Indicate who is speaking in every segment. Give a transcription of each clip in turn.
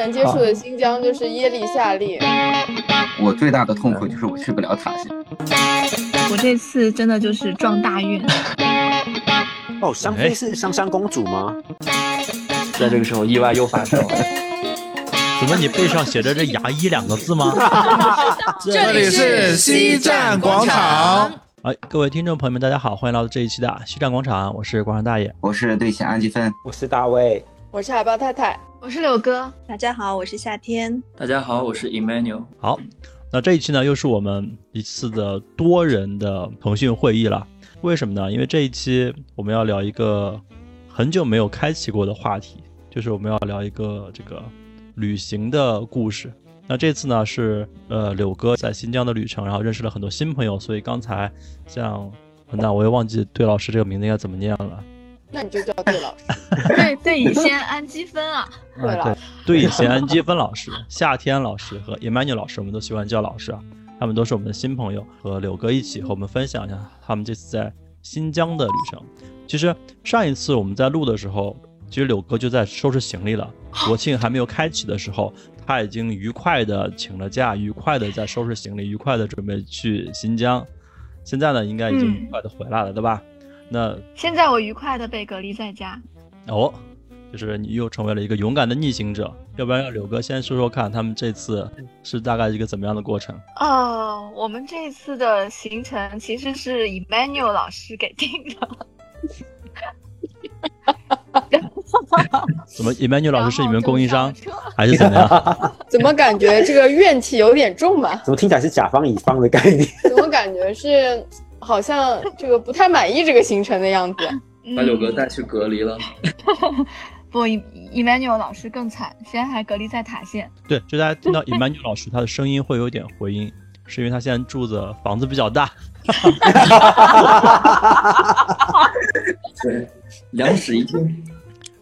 Speaker 1: 能接触的新疆就是耶利夏利。
Speaker 2: 我最大的痛苦就是我去不了塔县。
Speaker 3: 我这次真的就是撞大运。
Speaker 4: 哦，香妃是香香公主吗？
Speaker 5: 在这个时候，意外又发生了。
Speaker 6: 怎么你背上写着这“牙医”两个字吗？
Speaker 7: 这里是西站广场。
Speaker 6: 哎，各位听众朋友们，大家好，欢迎来到这一期的西站广场，我是广场大爷，
Speaker 2: 我是队长安吉芬，
Speaker 4: 我是大卫，
Speaker 1: 我是海豹太太，
Speaker 3: 我是柳哥。
Speaker 8: 大家好，我是夏天。
Speaker 5: 大家好，我是 Emmanuel。
Speaker 6: 好，那这一期呢，又是我们一次的多人的腾讯会议了。为什么呢？因为这一期我们要聊一个很久没有开启过的话题，就是我们要聊一个这个旅行的故事。那这次呢是呃柳哥在新疆的旅程，然后认识了很多新朋友，所以刚才像那我又忘记对老师这个名字应该怎么念了。
Speaker 1: 那你就叫对老师。
Speaker 3: 对对乙酰氨基酚啊。
Speaker 1: 对
Speaker 6: 了对乙酰氨基酚老师、夏天老师和 Emmanuel 老师，我们都喜欢叫老师啊。他们都是我们的新朋友，和柳哥一起和我们分享一下他们这次在新疆的旅程。其实上一次我们在录的时候，其实柳哥就在收拾行李了。国庆还没有开启的时候，他已经愉快的请了假，愉快的在收拾行李，愉快的准备去新疆。现在呢，应该已经愉快的回来了，对吧？那
Speaker 3: 现在我愉快的被隔离在家。
Speaker 6: 哦。就是你又成为了一个勇敢的逆行者，要不然让柳哥先说说看，他们这次是大概一个怎么样的过程？
Speaker 3: 哦，我们这次的行程其实是 Emmanuel 老师给定的。
Speaker 6: 怎么，Emmanuel 老师是你们供应商，还是怎么样？
Speaker 1: 怎么感觉这个怨气有点重吧？
Speaker 4: 怎么听起来是甲方乙方的概念？
Speaker 1: 怎么感觉是好像这个不太满意这个行程的样子？
Speaker 5: 把柳哥带去隔离了。
Speaker 3: 不，Emmanuel 老师更惨，现在还隔离在塔县。
Speaker 6: 对，就大家听到 Emmanuel 老师他的声音会有点回音，是因为他现在住的房子比较大。
Speaker 5: 对，两室一厅。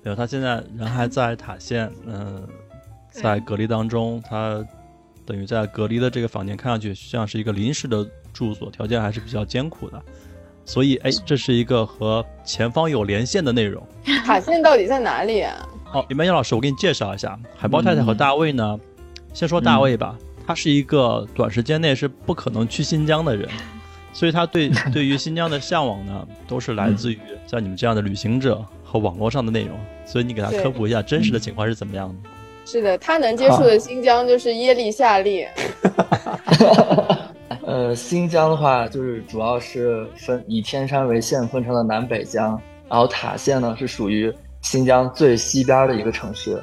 Speaker 6: 没有，他现在人还在塔县，嗯，在隔离当中，他等于在隔离的这个房间，看上去像是一个临时的住所，条件还是比较艰苦的。所以，哎，这是一个和前方有连线的内容。
Speaker 1: 卡县到底在哪里啊？
Speaker 6: 好，李曼燕老师，我给你介绍一下，海豹太太和大卫呢。先说大卫吧，他是一个短时间内是不可能去新疆的人，所以他对对于新疆的向往呢，都是来自于像你们这样的旅行者和网络上的内容。所以你给他科普一下真实的情况是怎么样的？
Speaker 1: 是的，他能接触的新疆就是耶利夏利。
Speaker 5: 呃，新疆的话，就是主要是分以天山为线分成了南北疆，然后塔县呢是属于新疆最西边的一个城市，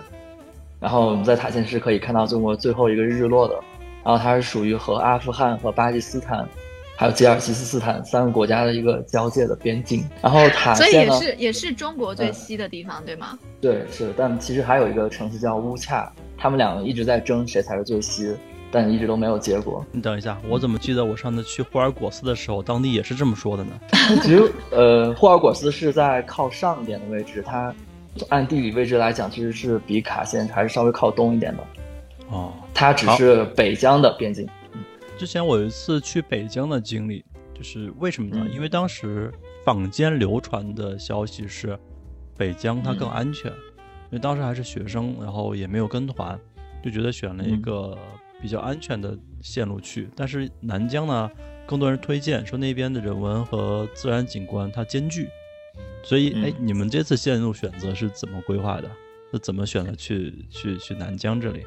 Speaker 5: 然后我们在塔县是可以看到中国最后一个日落的，然后它是属于和阿富汗和巴基斯坦，还有吉尔吉斯斯坦三个国家的一个交界的边境，然后塔县
Speaker 3: 呢，所以也是 也是中国最西的地方，对吗？
Speaker 5: 对，是，但其实还有一个城市叫乌恰，他们两个一直在争谁才是最西。但一直都没有结果。
Speaker 6: 你等一下，我怎么记得我上次去霍尔果斯的时候，当地也是这么说的呢？
Speaker 5: 其实，呃，霍尔果斯是在靠上一点的位置，它按地理位置来讲，其实是比卡县还是稍微靠东一点的。
Speaker 6: 哦，
Speaker 5: 它只是北疆的边境。
Speaker 6: 之前我有一次去北疆的经历，就是为什么呢？因为当时坊间流传的消息是北疆它更安全，因为当时还是学生，然后也没有跟团，就觉得选了一个。比较安全的线路去，但是南疆呢，更多人推荐说那边的人文和自然景观它兼具，所以哎，你们这次线路选择是怎么规划的？是怎么选择去去去南疆这里？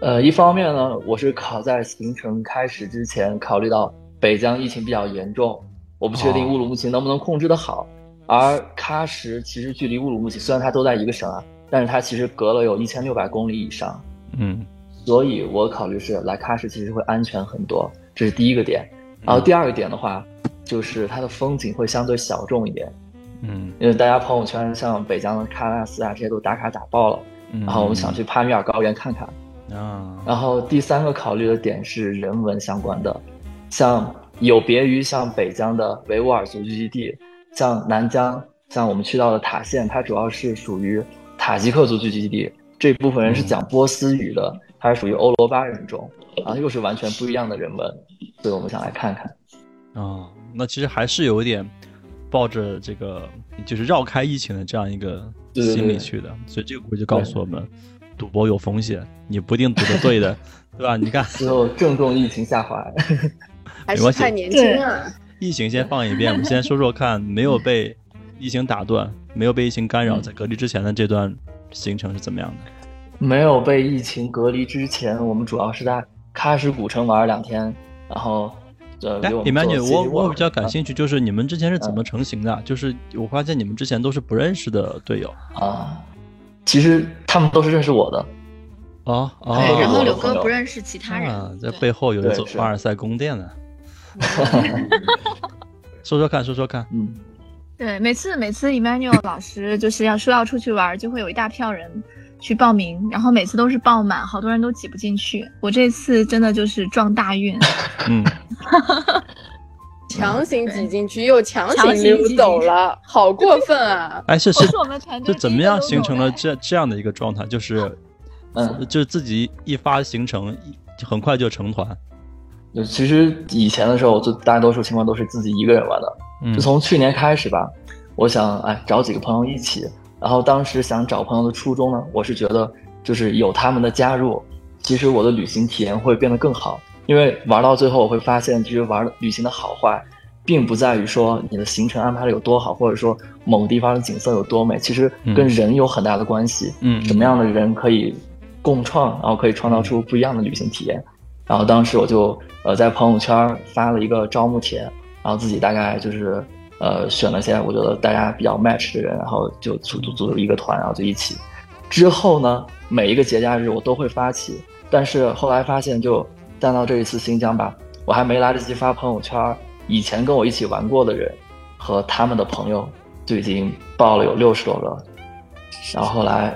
Speaker 5: 呃，一方面呢，我是考在行程开始之前考虑到北疆疫情比较严重，我不确定乌鲁木齐能不能控制得好，而喀什其实距离乌鲁木齐虽然它都在一个省啊，但是它其实隔了有一千六百公里以上，
Speaker 6: 嗯。
Speaker 5: 所以我考虑是来喀什其实会安全很多，这是第一个点。然后第二个点的话，就是它的风景会相对小众一点，
Speaker 6: 嗯，
Speaker 5: 因为大家朋友圈像北疆的喀纳斯啊这些都打卡打爆了，然后我们想去帕米尔高原看看。
Speaker 6: 啊。
Speaker 5: 然后第三个考虑的点是人文相关的，像有别于像北疆的维吾尔族聚集地，像南疆，像我们去到的塔县，它主要是属于塔吉克族聚集地，这部分人是讲波斯语的。它是属于欧罗巴人种，然后又是完全不一样的人文，所以我们想来看看。
Speaker 6: 哦，那其实还是有一点抱着这个就是绕开疫情的这样一个心理去的，所以这个故事就告诉我们，赌博有风险，你不一定赌的对的，对吧？你看，
Speaker 5: 最后正中疫情下怀。
Speaker 1: 还是太年轻啊！
Speaker 6: 疫情先放一遍，我们先说说看，没有被疫情打断，没有被疫情干扰，在隔离之前的这段行程是怎么样的？
Speaker 5: 没有被疫情隔离之前，我们主要是在喀什古城玩了两天，然后呃，
Speaker 6: 哎
Speaker 5: 给我，
Speaker 6: 我我比较感
Speaker 5: 啊
Speaker 6: 兴趣，就是你们之前是怎么成型的？就是我发现你们之前都是不认识的队友。
Speaker 5: 啊，其实他们都是认识我的，
Speaker 6: 哦哦，
Speaker 5: 对
Speaker 3: 然后柳哥不认识其他人，
Speaker 6: 啊，在背后有一座凡尔赛宫殿呢。说说看，说说看。
Speaker 5: 嗯，
Speaker 3: 对，每次每次 Emmanuel 老师就是要说要出去玩，就会有一大票人去报名，然后每次都是爆满，好多人都挤不进去。我这次真的就是撞大运，
Speaker 6: 嗯，
Speaker 1: 强行挤进去又强
Speaker 3: 强
Speaker 1: 行溜走了，好过分啊！
Speaker 6: 哎，是是
Speaker 3: 是我们团队
Speaker 6: 是怎么样形成了这这样的一个状态？就是，
Speaker 5: 嗯
Speaker 6: 就是自己一发行程，很快就成团。
Speaker 5: 就其实以前的时候，就大多数情况都是自己一个人玩的。
Speaker 6: 嗯
Speaker 5: 就从去年开始吧，我想哎找几个朋友一起，然后当时想找朋友的初衷呢，我是觉得就是有他们的加入，其实我的旅行体验会变得更好。因为玩到最后，我会发现，其实玩旅行的好坏，并不在于说你的行程安排的有多好，或者说某个地方的景色有多美，其实跟人有很大的关系。
Speaker 6: 嗯
Speaker 5: 什么样的人可以共创，然后可以创造出不一样的旅行体验。然后当时我就呃在朋友圈发了一个招募帖，然后自己大概就是呃选了些我觉得大家比较 match 的人，然后就组组组一个团，然后就一起。之后呢，每一个节假日我都会发起，但是后来发现就单到这一次新疆吧，我还没来得及发朋友圈，以前跟我一起玩过的人和他们的朋友就已经报了有六十多个，然后后来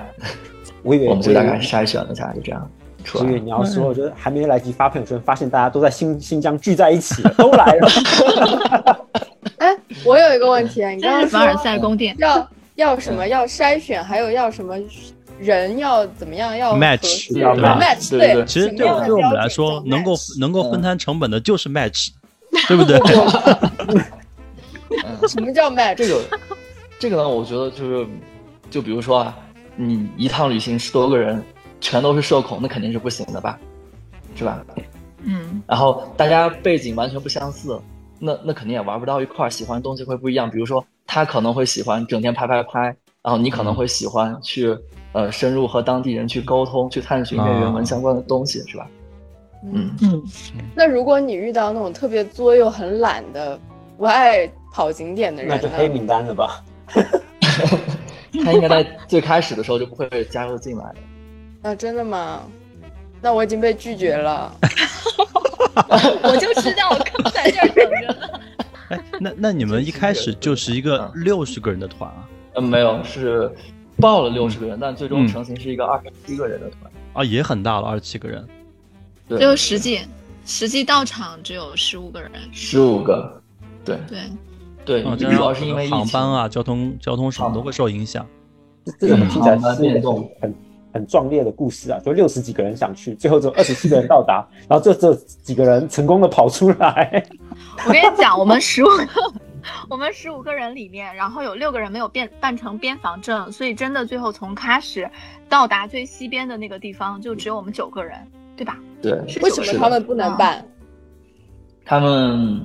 Speaker 4: 我以为
Speaker 5: 我们就大概筛选了一下，就这样出来。
Speaker 4: 你要说，我觉得还没来及发朋友圈，发现大家都在新新疆聚在一起，都来了。
Speaker 1: 哎，我有一个问题啊，你刚刚
Speaker 3: 这是凡尔赛宫殿。
Speaker 1: 要要什么？要筛选，还有要什么人要怎么样？要
Speaker 6: Match，
Speaker 4: 要
Speaker 6: 对吧
Speaker 1: match
Speaker 5: 对对
Speaker 6: 其实对对我们来说，能够能够分
Speaker 5: 嗯
Speaker 6: 摊成本的就是 match，对不对？
Speaker 1: 什么叫 match？
Speaker 5: 这个这个呢，我觉得就是，就比如说啊，你一趟旅行十多个人，全都是社恐，那肯定是不行的吧，是吧？
Speaker 3: 嗯，
Speaker 5: 然后大家背景完全不相似，那那肯定也玩不到一块儿，喜欢的东西会不一样。比如说，他可能会喜欢整天拍拍拍，然后你可能会喜欢去呃深入和当地人去沟通，去探寻一些人文相关的东西，是吧？嗯，
Speaker 3: 嗯，
Speaker 1: 那如果你遇到那种特别作又很懒的、不爱跑景点的人
Speaker 4: 那就黑？名单了吧？
Speaker 5: 他应该在最开始的时候就不会加入进来的。
Speaker 1: 啊，真的吗？那我已经被拒绝了。
Speaker 3: 我就知道，我刚在这儿等着呢。
Speaker 6: 哎，那那你们一开始就是一个六十个人的团啊？
Speaker 5: 嗯，没有，是报了六十个人，但最终
Speaker 6: 嗯
Speaker 5: 成型是一个二十七个人的团。
Speaker 6: 啊，也很大了，二十七个人。
Speaker 5: 对，
Speaker 3: 只有实际实际到场只有十五个人。
Speaker 5: 十五个。对
Speaker 3: 对，
Speaker 5: 对，主要
Speaker 6: 样
Speaker 5: 是因为
Speaker 6: 航班啊、交通交通什么都会受影响。
Speaker 4: 这种听起来
Speaker 5: 航班
Speaker 4: 是一个
Speaker 5: 变动
Speaker 4: 很很很壮烈的故事啊！就六十几个人想去，最后只有二十七个人到达，然后这这几个人成功的跑出来。
Speaker 3: 我跟你讲，我们十五个，我们十五个人里面，然后有六个人没有变办成边防证，所以真的最后从喀什到达最西边的那个地方，就只有我们九个人，对吧？
Speaker 5: 对，
Speaker 1: 为什么他们不能办？
Speaker 5: 他们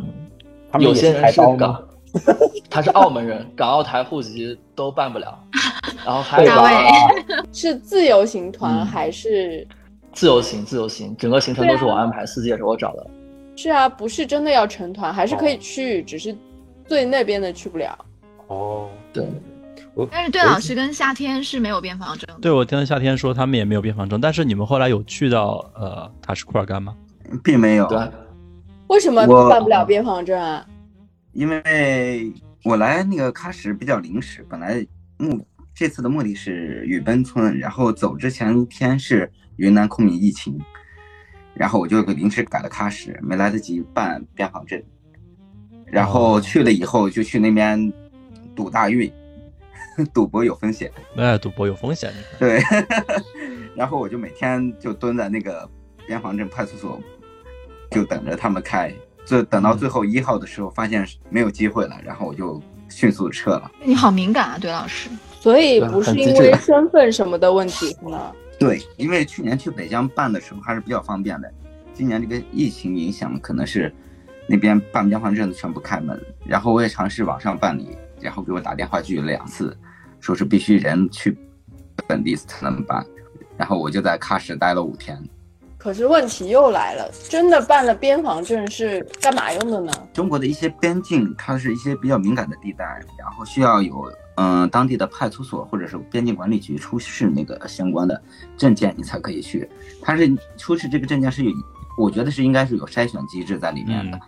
Speaker 4: 他们
Speaker 5: 有些人是
Speaker 4: 开刀吗
Speaker 5: 港，他是澳门人，港澳台户籍都办不了。然后还有
Speaker 3: 大卫
Speaker 1: 是自由行团
Speaker 5: 嗯
Speaker 1: 还是？
Speaker 5: 自由行，自由行，整个行程都是我安排，司机也是我找的。
Speaker 1: 是啊，不是真的要成团，还是可以去，只是最那边的去不了。
Speaker 4: 哦，
Speaker 5: 对，
Speaker 3: 但是对老师跟夏天是没有边防证的。
Speaker 6: 对，我听夏天说他们也没有边防证，但是你们后来有去到呃塔什库尔干吗？
Speaker 2: 并没有，
Speaker 5: 对，
Speaker 1: 为什么办不了边防证啊？
Speaker 2: 因为我来那个喀什比较临时，本来目这次的目的是雨崩村，然后走之前一天是云南昆明疫情，然后我就临时改了喀什，没来得及办边防证，然后去了以后就去那边赌大运，赌博有风险，
Speaker 6: 哎，赌博有风险。
Speaker 2: 对，然后我就每天就蹲在那个边防镇派出所，就等着他们开。这等到最后一号的时候，发现没有机会了，然后我就迅速撤了。
Speaker 3: 你好敏感啊，对老师。
Speaker 1: 所以不是因为身份什么的问题是吗？
Speaker 2: 对，因为去年去北疆办的时候还是比较方便的，今年这个疫情影响，可能是那边办边防证的全部开门，然后我也尝试网上办理，然后给我打电话拒了两次，说是必须人去本地才能办，然后我就在喀什待了五天。
Speaker 1: 可是问题又来了，真的办了边防证是干嘛用的呢？
Speaker 2: 中国的一些边境，它是一些比较敏感的地带，然后需要有嗯、呃当地的派出所或者是边境管理局出示那个相关的证件，你才可以去。它是出示这个证件是有，我觉得是应该是有筛选机制在里面的。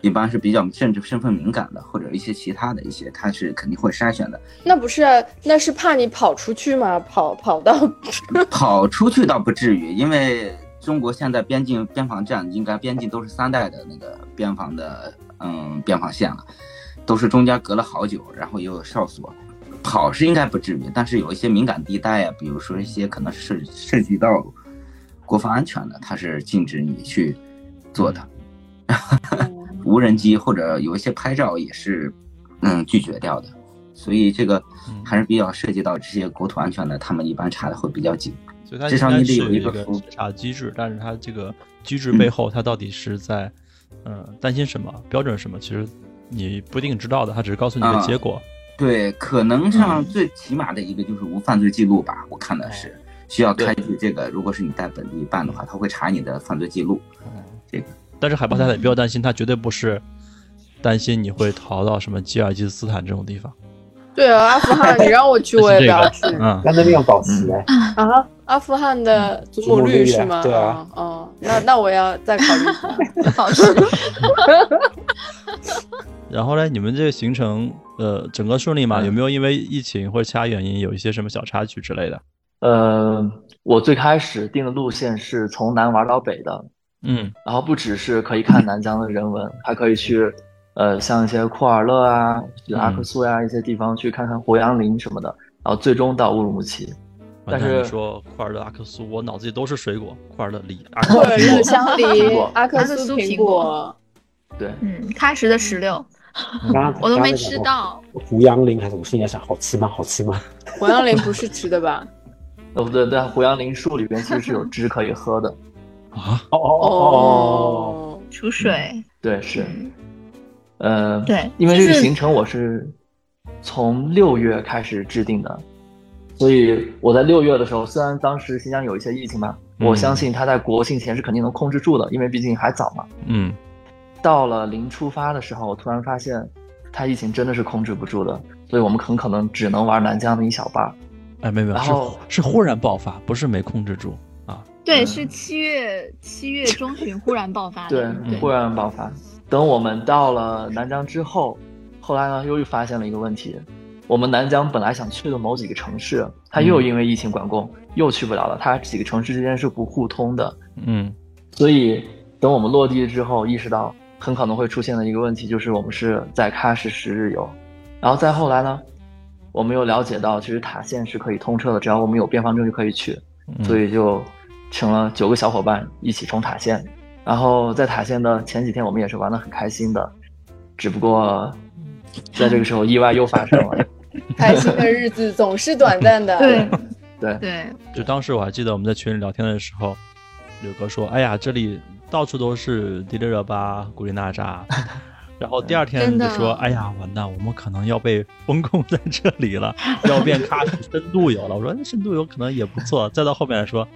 Speaker 2: 一般是比较政治身份敏感的，或者一些其他的一些，它是肯定会筛选的。
Speaker 1: 那不是，那是怕你跑出去吗？跑跑到
Speaker 2: 跑出去倒不至于，因为中国现在边境边防站应该边境都是三代的那个边防的嗯边防线了，都是中间隔了好久，然后也有哨所，跑是应该不至于，但是有一些敏感地带呀、比如说一些可能涉涉及到国防安全的，它是禁止你去做的。无人机或者有一些拍照也是嗯拒绝掉的，所以这个还是比较涉及到这些国土安全的，他们一般查的会比较紧。
Speaker 6: 所以它
Speaker 2: 至少
Speaker 6: 应该
Speaker 2: 你得有
Speaker 6: 一个
Speaker 2: 一个服
Speaker 6: 审查机制，但是它这个机制背后，它到底是在嗯、呃担心什么，标准是什么，其实你不一定知道的，它只是告诉你一个
Speaker 2: 啊
Speaker 6: 结果。
Speaker 2: 对，可能上最起码的一个就是无犯罪记录吧，我看的是需要开具这个。如果是你在本地办的话，他会查你的犯罪记录。这个
Speaker 6: 但是海豹太太也不要担心，他绝对不是担心你会逃到什么吉尔吉斯斯坦这种地方。
Speaker 1: 对啊，阿富汗，你让我去我也不要 去
Speaker 6: 嗯，
Speaker 4: 在那边有保持哎、
Speaker 1: 啊。阿富汗的祖母绿是吗？
Speaker 4: 对啊
Speaker 1: 哦，哦那那我要再考虑一下。
Speaker 3: 保持。
Speaker 6: 然后呢，你们这个行程呃整个顺利吗？
Speaker 5: 嗯
Speaker 6: 有没有因为疫情或者其他原因有一些什么小插曲之类的？
Speaker 5: 呃，我最开始定的路线是从南玩到北的，
Speaker 6: 嗯
Speaker 5: 然后不只是可以看南疆的人文，还可以去呃像一些库尔勒啊、阿克苏呀、一些地方去看看胡杨林什么的，然后最终到乌鲁木齐。但是
Speaker 6: 你说库尔勒、阿克苏，我脑子里都是水果，库尔勒、梨、阿克
Speaker 1: 库尔勒
Speaker 6: 苏。
Speaker 1: 香梨、阿克苏苹
Speaker 3: 苹果
Speaker 5: 对，
Speaker 3: 嗯，喀什的石榴我都没吃。到。
Speaker 4: 胡杨林还是我心里在想，好吃吗？好吃吗？
Speaker 1: 胡杨林不是吃的吧？
Speaker 5: 哦不对，但胡杨林树里边其实是有 汁可以喝的。
Speaker 6: 啊，
Speaker 4: 哦哦哦哦，
Speaker 3: 出水，
Speaker 5: 对，是，呃，
Speaker 3: 对
Speaker 5: 因为这
Speaker 3: 就是
Speaker 5: 个行程我是从六月开始制定的，所以我在六月的时候，虽然当时新疆有一些疫情嘛，
Speaker 6: 嗯
Speaker 5: 我相信它在国庆前是肯定能控制住的，因为毕竟还早嘛。
Speaker 6: 嗯
Speaker 5: 到了临出发的时候，我突然发现，它疫情真的是控制不住的，所以我们很可能只能玩南疆的一小半。
Speaker 6: 哎，没有没有，是
Speaker 5: 然后
Speaker 6: 是忽然爆发，不是没控制住啊。
Speaker 3: 对，
Speaker 5: 嗯
Speaker 3: 是七月七月中旬忽然爆发
Speaker 5: 对
Speaker 3: 的。，
Speaker 5: 忽然爆发。等我们到了南疆之后，后来呢又发现了一个问题，我们南疆本来想去的某几个城市，它又因为疫情管控、又去不了了。它几个城市之间是不互通的，
Speaker 6: 嗯
Speaker 5: 所以等我们落地之后，意识到很可能会出现的一个问题就是我们是在喀什十日游，然后再后来呢，我们又了解到其实塔县是可以通车的，只要我们有边防证就可以去。
Speaker 6: 嗯，
Speaker 5: 所以就请了九个小伙伴一起冲塔县。然后在塔县的前几天，我们也是玩的很开心的，只不过在这个时候意外又发生了。
Speaker 1: 开心的日子总是短暂的。
Speaker 3: 对
Speaker 5: 对，
Speaker 3: 对，
Speaker 6: 就当时我还记得我们在群里聊天的时候，柳哥说：“哎呀，这里到处都是迪丽热巴、古力娜扎。”然后第二天就说：“哎呀，完蛋，我们可能要被封控在这里了，要变喀什深度游了。”我说：“那深度游可能也不错。”再到后面来说，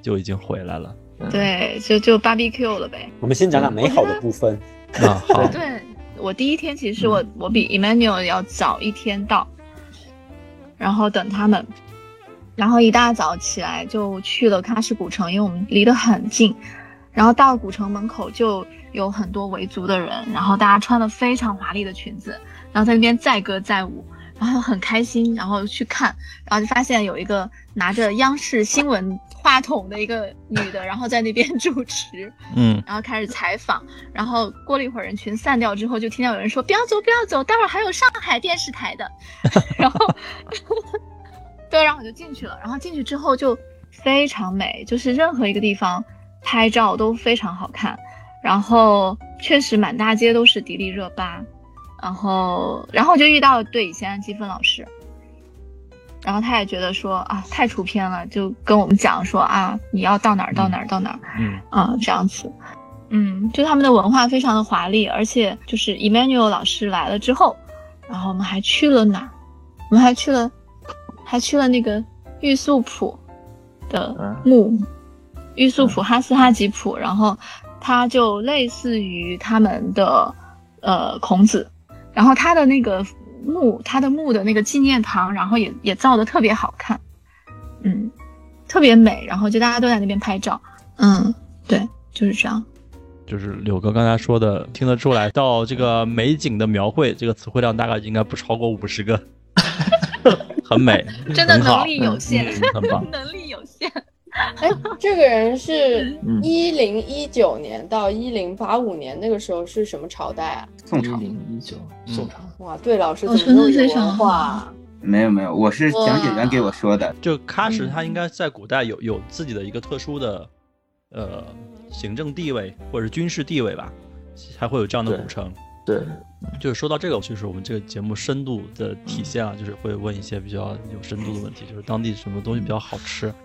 Speaker 6: 就已经回来了。
Speaker 3: 对，就就 barbecue 了呗。
Speaker 4: 我们先讲讲美好的部分。
Speaker 6: 啊，好，
Speaker 3: 对我第一天其实我我比 Emmanuel 要早一天到，然后等他们，然后一大早起来就去了喀什古城，因为我们离得很近，然后到古城门口就有很多维族的人，然后大家穿的非常华丽的裙子，然后在那边载歌载舞，然后很开心，然后去看，然后就发现有一个拿着央视新闻话筒的一个女的，然后在那边主持，
Speaker 6: 嗯。
Speaker 3: 然后开始采访，然后过了一会儿人群散掉之后，就听到有人说不要走不要走，待会儿还有上海电视台的，然后 对，然后我就进去了，然后进去之后就非常美，就是任何一个地方拍照都非常好看，然后确实满大街都是迪丽热巴，然后然后就遇到对以前的积分老师。然后他也觉得说啊太出片了，就跟我们讲说啊你要到哪儿到哪儿到哪儿，
Speaker 6: 嗯
Speaker 3: 啊这样子，嗯，就他们的文化非常的华丽，而且就是 Emmanuel 老师来了之后，然后我们还去了哪儿？我们还去了，还去了那个玉素谱的
Speaker 5: 嗯。
Speaker 3: 墓，玉素谱哈斯哈吉普，然后它就类似于他们的呃孔子，然后他的那个墓，他的墓的那个纪念堂，然后也也造的特别好看，嗯，特别美，然后就大家都在那边拍照，嗯，对，就是这样。
Speaker 6: 就是柳哥刚才说的，听得出来，到这个美景的描绘，这个词汇量大概应该不超过五十个，很美，
Speaker 3: 真的能力有限，
Speaker 6: 嗯很棒。
Speaker 3: 能力有限。
Speaker 1: 哎，这个人是
Speaker 5: 嗯
Speaker 1: 一零一九年到一零八五年，那个时候是什么朝代啊？
Speaker 2: 宋朝
Speaker 5: 零一九宋朝，
Speaker 1: 哇，对，老师
Speaker 3: 哦
Speaker 1: 怎么那么有
Speaker 3: 真的非常
Speaker 1: 文化啊？
Speaker 2: 没有没有，我是讲解员给我说的。
Speaker 6: 就喀什，
Speaker 3: 嗯
Speaker 6: 它应该在古代有有自己的一个特殊的呃行政地位或者是军事地位吧，才会有这样的古城。
Speaker 5: 对，
Speaker 6: 就是说到这个，就是我们这个节目深度的体现啊，就是会问一些比较有深度的问题，就是当地什么东西比较好吃。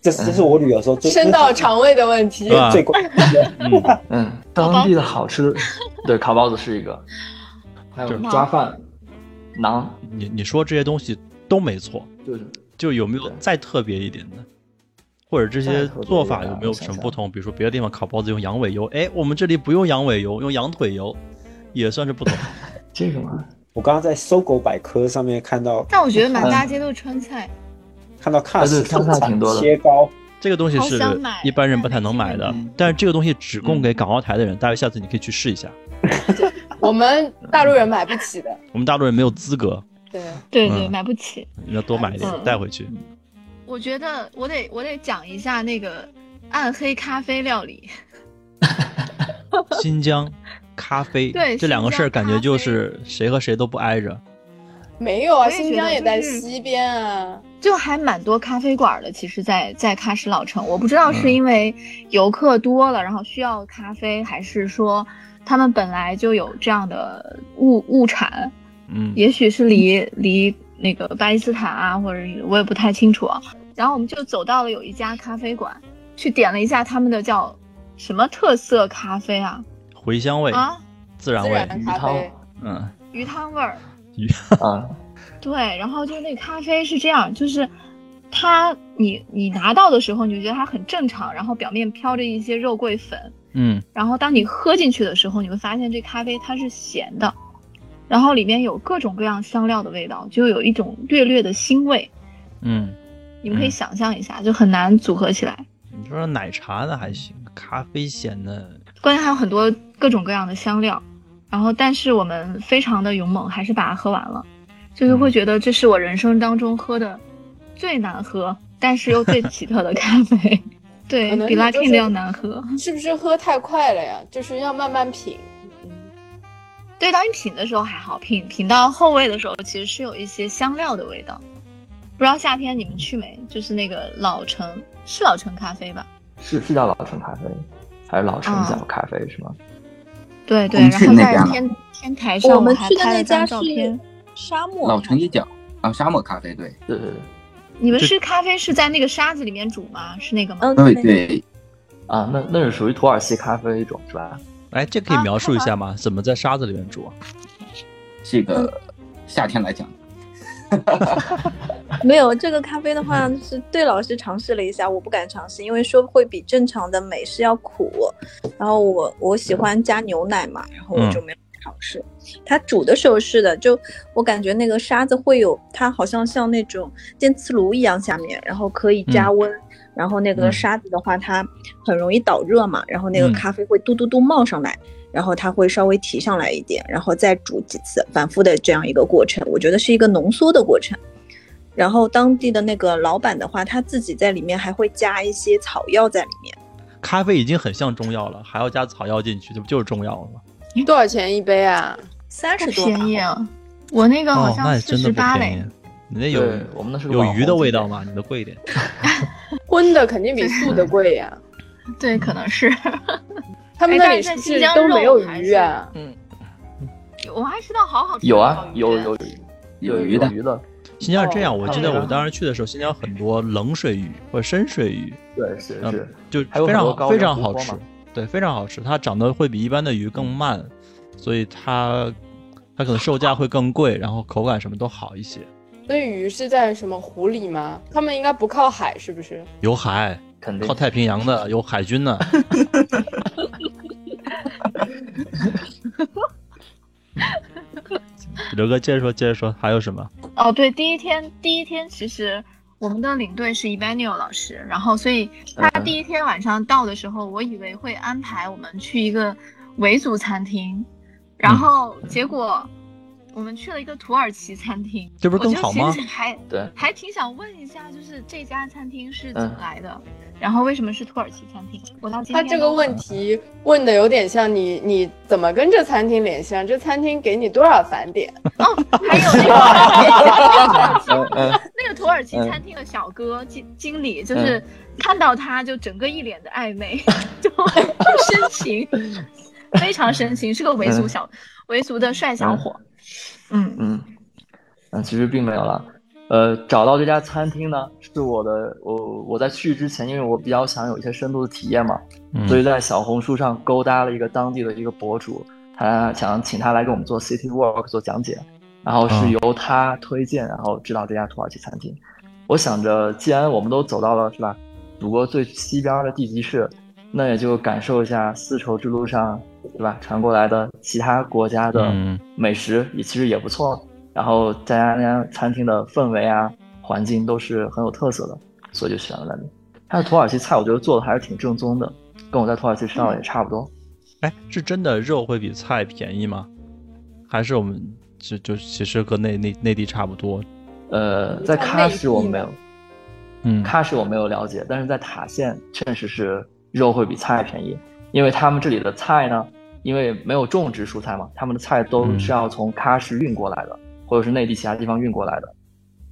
Speaker 4: 这是这是我旅游的时候最
Speaker 1: 深到肠胃的问题
Speaker 4: 最关键。
Speaker 6: 嗯，
Speaker 5: 嗯，当地的好吃的，对，烤包子是一个，还有
Speaker 6: 就是
Speaker 5: 抓饭、馕，
Speaker 6: 你你说这些东西都没错，
Speaker 5: 就是，
Speaker 6: 就有没有再特别一点的？或者这些做法有没有什么不同？比如说别的地方烤包子用羊尾油，哎，我们这里不用羊尾油，用羊腿油，也算是不同。
Speaker 5: 这个嘛，
Speaker 4: 我刚刚在搜狗百科上面看到
Speaker 3: 但我觉得满大街都是川菜，
Speaker 4: 看到喀什
Speaker 5: 啊对川菜挺多的
Speaker 4: 切糕，
Speaker 6: 这个东西是一般人不太能买的
Speaker 5: 嗯，
Speaker 6: 但是这个东西只供给港澳台的人，大约下次你可以去试一下。
Speaker 1: 我们大陆人买不起的。
Speaker 6: 我们大陆人没有资格，
Speaker 1: 对，
Speaker 3: 对对，
Speaker 6: 嗯
Speaker 3: 买不起。
Speaker 6: 你要多买一点
Speaker 3: 嗯
Speaker 6: 带回去。
Speaker 3: 我觉得我得我得讲一下那个暗黑咖啡料理，
Speaker 6: 新疆咖啡，
Speaker 3: 对
Speaker 6: 这两个事儿感觉就是谁和谁都不挨着。
Speaker 1: 没有啊，新疆也在西边啊。
Speaker 3: 就还蛮多咖啡馆的。其实在，在喀什老城，我不知道是
Speaker 6: 嗯
Speaker 3: 因为游客多了，然后需要咖啡，还是说他们本来就有这样的物物产，
Speaker 6: 嗯，
Speaker 3: 也许是离离那个巴基斯坦啊，或者是我也不太清楚啊。然后我们就走到了有一家咖啡馆，去点了一下他们的叫什么特色咖啡啊
Speaker 6: 茴香味、
Speaker 3: 啊
Speaker 6: 自然味，
Speaker 1: 自然咖啡，
Speaker 6: 嗯，
Speaker 3: 鱼汤味儿。
Speaker 5: 鱼 啊，
Speaker 3: 对，然后就那咖啡是这样，就是它你你拿到的时候，你就觉得它很正常，然后表面飘着一些肉桂粉，
Speaker 6: 嗯，
Speaker 3: 然后当你喝进去的时候，你会发现这咖啡它是咸的，然后里面有各种各样香料的味道，就有一种略略的腥味，
Speaker 6: 嗯，
Speaker 3: 你们可以
Speaker 6: 嗯
Speaker 3: 想象一下，就很难组合起来。
Speaker 6: 你说奶茶的还行，咖啡咸的，
Speaker 3: 关键还有很多各种各样的香料，然后但是我们非常的勇猛，还是把它喝完了，就是会觉得这是我人生当中喝的最难喝，但是又最奇特的咖啡，对比
Speaker 1: 你就是
Speaker 3: Lucky 的要难喝。
Speaker 1: 是不是喝太快了呀？就是要慢慢品。
Speaker 3: 对，当你品的时候还好，品品到后味的时候，其实是有一些香料的味道。不知道夏天你们去没？就是那个老城，是老城咖啡吧？
Speaker 5: 是是叫老城咖啡，还是老城
Speaker 3: 啊
Speaker 5: 角咖啡是吗？
Speaker 3: 对对，然后
Speaker 2: 那边了
Speaker 3: 在天天台上，
Speaker 8: 我们
Speaker 3: 还
Speaker 8: 去的那
Speaker 3: 拍了张
Speaker 8: 家是
Speaker 3: 照片。
Speaker 8: 沙漠
Speaker 2: 老城一角啊，沙漠咖啡，对
Speaker 5: 对对对，
Speaker 3: 你们
Speaker 6: 是
Speaker 3: 咖啡是在那个沙子里面煮吗？是那个吗？
Speaker 8: 嗯，
Speaker 2: 对
Speaker 8: 对
Speaker 2: 对，
Speaker 5: 啊，那那是属于土耳其咖啡一种是吧？
Speaker 6: 哎，这可以
Speaker 3: 啊
Speaker 6: 描述一下吗？怎么在沙子里面煮啊？
Speaker 2: 这个夏天来讲，
Speaker 8: 没有这个咖啡的话，是对老师尝试了一下，我不敢尝试，因为说会比正常的美式要苦。然后我我喜欢加牛奶嘛，然后我就没有尝试。它煮的时候是的，就我感觉那个沙子会有，它好像像那种电磁炉一样，下面然后可以加温。然后那个
Speaker 6: 嗯
Speaker 8: 沙子的话，它很容易导热嘛，然后那个
Speaker 6: 嗯
Speaker 8: 咖啡会嘟嘟嘟冒上来，然后它会稍微提上来一点，然后再煮几次，反复的这样一个过程，我觉得是一个浓缩的过程。然后当地的那个老板的话，他自己在里面还会加一些草药在里面。
Speaker 6: 咖啡已经很像中药了，还要加草药进去，这不就是中药了吗？
Speaker 1: 多少钱一杯啊？
Speaker 8: 三十多
Speaker 3: 便宜啊！我那个好像四十八嘞。
Speaker 6: 你那有
Speaker 5: 我们那是
Speaker 6: 有鱼的味道吗？你的贵一点。
Speaker 1: 荤的肯定比素的贵呀。
Speaker 3: 对，可能是
Speaker 1: 他们那里
Speaker 3: 是新疆
Speaker 1: 都没有鱼啊？
Speaker 3: 嗯我还吃到好好吃的
Speaker 5: 有啊有有有
Speaker 2: 有鱼的
Speaker 5: 鱼的，
Speaker 6: 新疆是这样，我记得
Speaker 3: 哦
Speaker 6: 我当时去的时候，新疆很多冷水鱼或者深水鱼，
Speaker 5: 对，是
Speaker 6: 嗯
Speaker 5: 是，
Speaker 6: 就非常非常好吃对，非常好吃。它长得会比一般的鱼更慢，所以它它可能售价会更贵，然后口感什么都好一些。
Speaker 1: 所以鱼是在什么湖里吗？他们应该不靠海，是不是？
Speaker 6: 有海，
Speaker 5: 肯定
Speaker 6: 靠太平洋的，有海军呢。刘哥接着说，接着说，还有什么？
Speaker 3: 哦，对，第一天第一天其实我们的领队是 Emmanuel 老师，然后所以他
Speaker 5: 嗯
Speaker 3: 第一天晚上到的时候，我以为会安排我们去一个维族餐厅，然后结果我们去了一个土耳其餐厅，
Speaker 6: 这不是更好吗
Speaker 3: 我就其实还
Speaker 5: 对，
Speaker 3: 还挺想问一下，就是这家餐厅是怎么
Speaker 5: 嗯
Speaker 3: 来的？然后为什么是土耳其餐厅？我到今天
Speaker 1: 他这个问题问的有点像你，你怎么跟这餐厅联系啊？这餐厅给你多少返点？
Speaker 3: 哦，还有 那个土耳其餐厅的小哥经经理，就是看到他就整个一脸的暧昧，就深情，非常深情，是个维族小维族的帅小伙。嗯，
Speaker 5: 嗯，嗯，嗯其实并没有了。呃，找到这家餐厅呢，是我的我我在去之前，因为我比较想有一些深度的体验嘛，
Speaker 6: 嗯
Speaker 5: 所以在小红书上勾搭了一个当地的一个博主，他想请他来给我们做 City Walk 做讲解，然后是
Speaker 6: 嗯
Speaker 5: 由他推荐，然后知道这家土耳其餐厅。我想着，既然我们都走到了是吧，祖国最西边的地级市，那也就感受一下丝绸之路上对吧传过来的其他国家的
Speaker 6: 嗯
Speaker 5: 美食，也其实也不错。然后再加上那家餐厅的氛围啊、环境都是很有特色的，所以就选了那里。它的土耳其菜我觉得做的还是挺正宗的，跟我在土耳其吃到的也差不多。
Speaker 6: 哎，是真的肉会比菜便宜吗？还是我们就就其实和内内内地差不多？
Speaker 5: 呃，在喀什我没有，
Speaker 6: 嗯，
Speaker 5: 喀什我没有了解，但是在塔县确实是肉会比菜便宜，因为他们这里的菜呢，因为没有种植蔬菜嘛，他们的菜都
Speaker 6: 嗯
Speaker 5: 是要从喀什运过来的，或者是内地其他地方运过来的。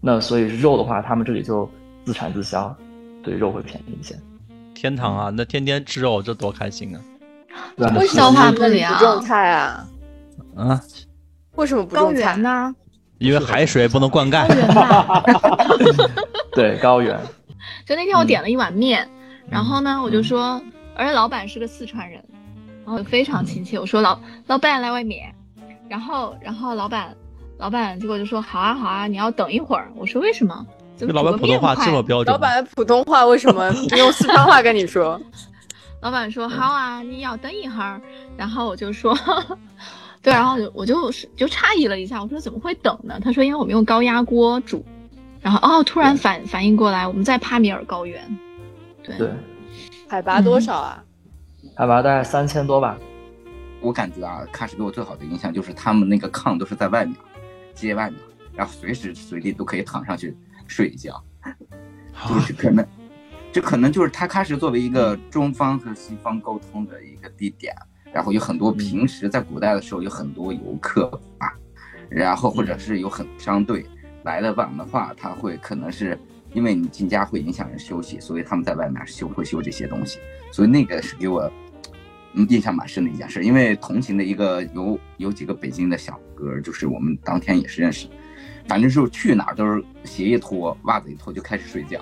Speaker 5: 那所以肉的话，他们这里就自产自销，对肉会便宜一些。
Speaker 6: 天堂啊，那天天吃肉，这多开心啊！
Speaker 5: 对吧
Speaker 1: 为什
Speaker 3: 消化
Speaker 1: 么
Speaker 3: 不良
Speaker 1: 不种菜啊？
Speaker 6: 啊，
Speaker 1: 为什么不
Speaker 3: 高
Speaker 1: 种菜
Speaker 3: 原？呢？
Speaker 6: 因为海水不能灌溉
Speaker 3: 高。原呐。
Speaker 5: 对，高原。
Speaker 3: 就那天我点了一碗面，
Speaker 6: 嗯
Speaker 3: 然后呢，我就说，而且老板是个四川人，然后非常亲切。我说老老板来碗面，然后然后老板老板结果就说好啊好啊，你要等一会儿。我说为什么？怎
Speaker 6: 么老板普通话这么标准，
Speaker 1: 老板普通话为什么 用四川话跟你说？
Speaker 3: 老板说好啊，你要等一会儿。然后我就说，对，然后我就是就诧异了一下，我说怎么会等呢？他说因为我们用高压锅煮。然后哦，突然反反应过来，我们在帕米尔高原。对
Speaker 5: 对，
Speaker 1: 海拔多少啊？
Speaker 5: 海拔大概三千多吧。
Speaker 2: 我感觉啊，喀什给我最好的印象就是他们那个炕都是在外面，街外面，然后随时随地都可以躺上去睡一觉，就是可能，这可能就是他喀什作为一个中方和西方沟通的一个地点，然后有很多平时在古代的时候有很多游客啊，然后或者是有很商队来的晚的话，他会可能是因为你进家会影响人休息，所以他们在外面修会修这些东西，所以那个是给我嗯印象蛮深的一件事。因为同行的一个有有几个北京的小哥，就是我们当天也是认识，反正就是去哪儿都是鞋一脱，袜子一脱就开始睡觉，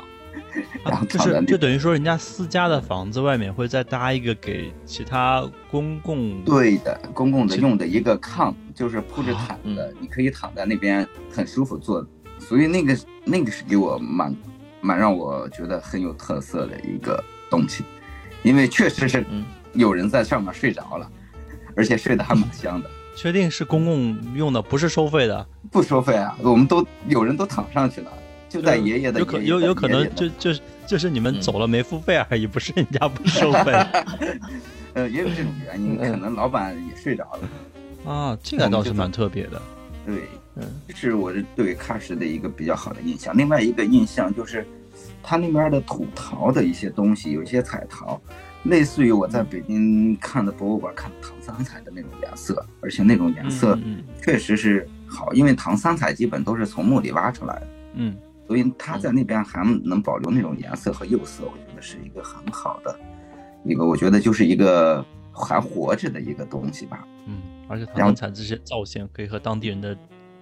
Speaker 2: 然后
Speaker 6: 就
Speaker 2: 躺在
Speaker 6: 就等于说人家私家的房子外面会再搭一个给其他公共
Speaker 2: 对的，公共的用的一个炕，就是铺着毯子，你可以躺在那边很舒服坐。所以那个那个是给我蛮蛮让我觉得很有特色的一个东西，因为确实是
Speaker 5: 嗯
Speaker 2: 有人在上面睡着了，而且睡得还蛮香的，
Speaker 6: 确定是公共用的，不是收费的。
Speaker 2: 不收费啊，我们都有人都躺上去了，就在爷爷的
Speaker 6: 有可有有可能就就就是你们走了没付费而已，不是人家不收费
Speaker 2: 呃也有这种原因，
Speaker 5: 嗯
Speaker 2: 可能老板也睡着了。
Speaker 6: 啊。这个倒是蛮特别的。
Speaker 2: 对，
Speaker 5: 嗯，
Speaker 2: 这是我是对喀什的一个比较好的印象。另外一个印象就是，它那边的土陶的一些东西，有一些彩陶，类似于我在北京看的博物馆看的唐三彩的那种颜色，而且那种颜色
Speaker 6: 嗯
Speaker 2: 确实是好，因为唐三彩基本都是从墓里挖出来的，
Speaker 6: 嗯
Speaker 2: 所以它在那边还能保留那种颜色和釉色，我觉得是一个很好的一个，我觉得就是一个还活着的一个东西吧。
Speaker 6: 嗯，而且唐
Speaker 2: 然后
Speaker 6: 三彩这些造型可以和当地人的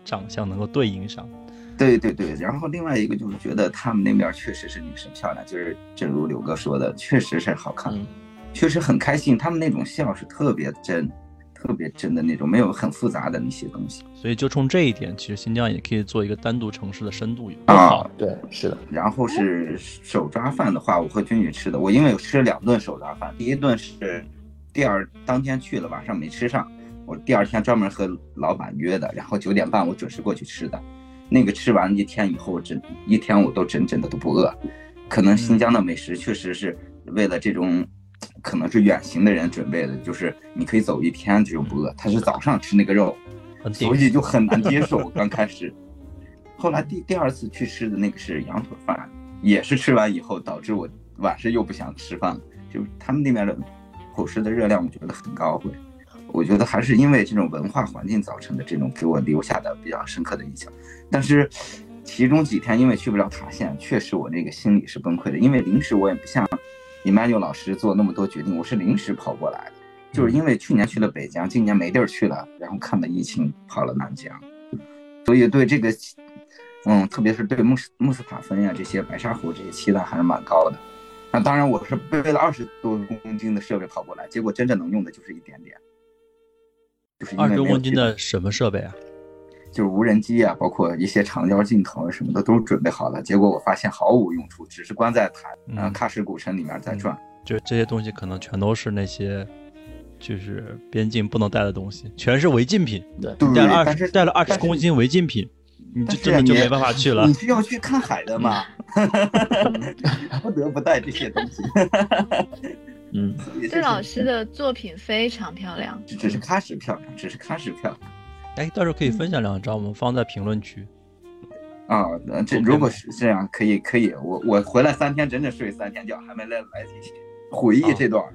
Speaker 6: 长相能够对应上。
Speaker 2: 对对对，然后另外一个就是觉得他们那边确实是女生漂亮，就是正如刘哥说的，确实是好看，
Speaker 5: 嗯
Speaker 2: 确实很开心。他们那种笑是特别真，特别真的那种，没有很复杂的那些东西。
Speaker 6: 所以就冲这一点，其实新疆也可以做一个单独城市的深度游。
Speaker 2: 啊，
Speaker 5: 对，是的，
Speaker 2: 然后是手抓饭的话，我和君宇吃的，我因为有吃了两顿手抓饭，第一顿是第二当天去了，晚上没吃上，我第二天专门和老板约的，然后九点半我准时过去吃的，那个吃完一天以后，整一天我都整整的都不饿，可能新疆的美食确实是为了这种。可能是远行的人准备的，就是你可以走一天这种不饿。他是早上吃那个肉，所以就很难接 受。刚开始，后来第第二次去吃的那个是羊腿饭，也是吃完以后导致我晚上又不想吃饭了。就他们那边的伙食的热量，我觉得很高，会，我觉得还是因为这种文化环境造成的这种给我留下的比较深刻的印象。但是其中几天因为去不了塔县，确实我那个心里是崩溃的，因为临时我也不像 Emmanuel 老师做那么多决定，我是临时跑过来的，就是因为去年去了北疆，今年没地儿去了，然后看了疫情跑了南疆，所以对这个，嗯，特别是对穆斯穆斯塔芬呀这些白沙湖这些期待还是蛮高的。那当然我是背了二十多公斤的设备跑过来，结果真正能用的就是一点点，
Speaker 6: 二十公斤的什么设备啊？
Speaker 2: 就是无人机啊，包括一些长焦镜头啊什么的都准备好了，结果我发现毫无用处，只是关在塔呃
Speaker 6: 嗯
Speaker 2: 喀什古城里面在转。
Speaker 6: 就这些东西可能全都是那些，就是边境不能带的东西，全是违禁品。带了二十带了二十公斤违禁品，你就是真的就没办法去了
Speaker 2: 你。是要去看海的嘛，不得不带这些东西。
Speaker 5: 嗯，
Speaker 3: 对老师的作品非常漂亮。
Speaker 2: 只只是喀什漂亮，只是喀什漂亮
Speaker 6: 哎，到时候可以分享两张，我们放在评论区。
Speaker 2: 啊！呃这如果是这样，可以可以，我我回来三天，整整睡三天觉，还没来来得及回忆这段儿。